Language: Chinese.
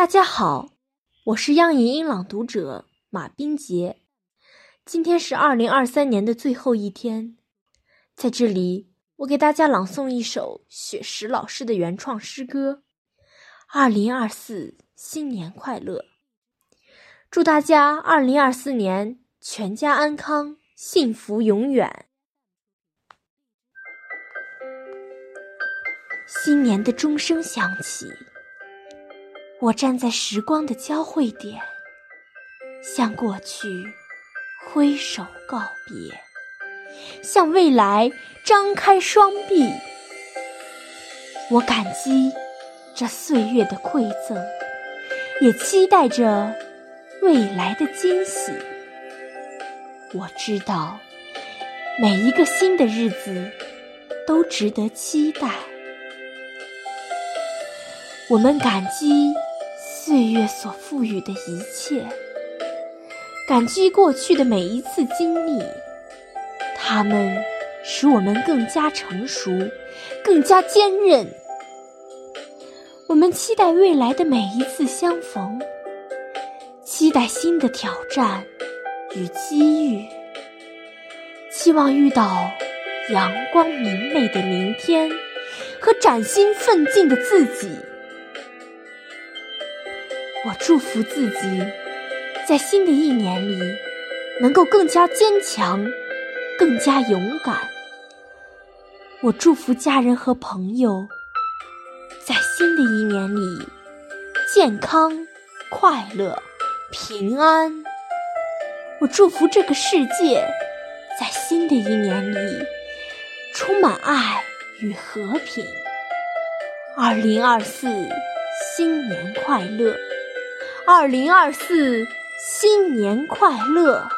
大家好，我是央影音朗读者马冰洁。今天是二零二三年的最后一天，在这里，我给大家朗诵一首雪石老师的原创诗歌。二零二四新年快乐！祝大家二零二四年全家安康，幸福永远。新年的钟声响起。我站在时光的交汇点，向过去挥手告别，向未来张开双臂。我感激这岁月的馈赠，也期待着未来的惊喜。我知道，每一个新的日子都值得期待。我们感激。岁月所赋予的一切，感激过去的每一次经历，它们使我们更加成熟，更加坚韧。我们期待未来的每一次相逢，期待新的挑战与机遇，期望遇到阳光明媚的明天和崭新奋进的自己。我祝福自己，在新的一年里能够更加坚强，更加勇敢。我祝福家人和朋友，在新的一年里健康、快乐、平安。我祝福这个世界，在新的一年里充满爱与和平。二零二四，新年快乐！二零二四，新年快乐！